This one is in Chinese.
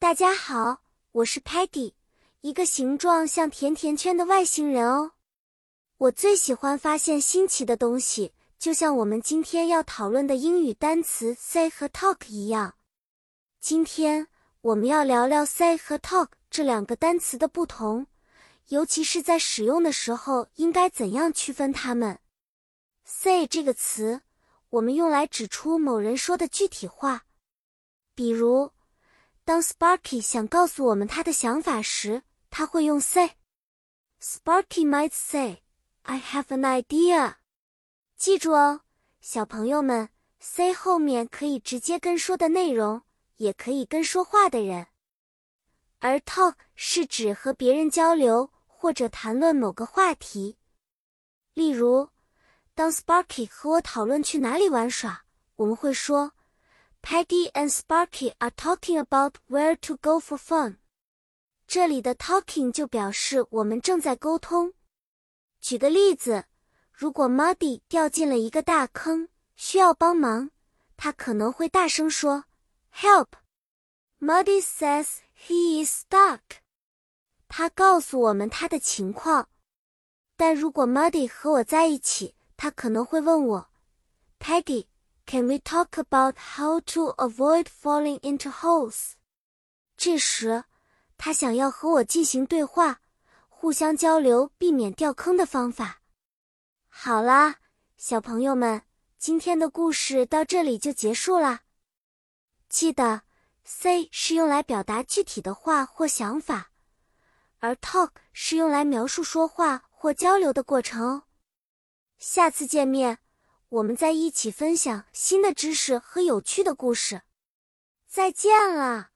大家好，我是 Patty，一个形状像甜甜圈的外星人哦。我最喜欢发现新奇的东西，就像我们今天要讨论的英语单词 say 和 talk 一样。今天我们要聊聊 say 和 talk 这两个单词的不同，尤其是在使用的时候应该怎样区分它们。say 这个词，我们用来指出某人说的具体话，比如。当 Sparky 想告诉我们他的想法时，他会用 say。Sparky might say, "I have an idea." 记住哦，小朋友们，say 后面可以直接跟说的内容，也可以跟说话的人。而 talk 是指和别人交流或者谈论某个话题。例如，当 Sparky 和我讨论去哪里玩耍，我们会说。Peggy and Sparky are talking about where to go for fun。这里的 talking 就表示我们正在沟通。举个例子，如果 Muddy 掉进了一个大坑，需要帮忙，他可能会大声说：“Help! Muddy says he is stuck。”他告诉我们他的情况。但如果 Muddy 和我在一起，他可能会问我：“Peggy。” Can we talk about how to avoid falling into holes？这时，他想要和我进行对话，互相交流避免掉坑的方法。好啦，小朋友们，今天的故事到这里就结束啦。记得，say 是用来表达具体的话或想法，而 talk 是用来描述说话或交流的过程哦。下次见面。我们在一起分享新的知识和有趣的故事，再见了。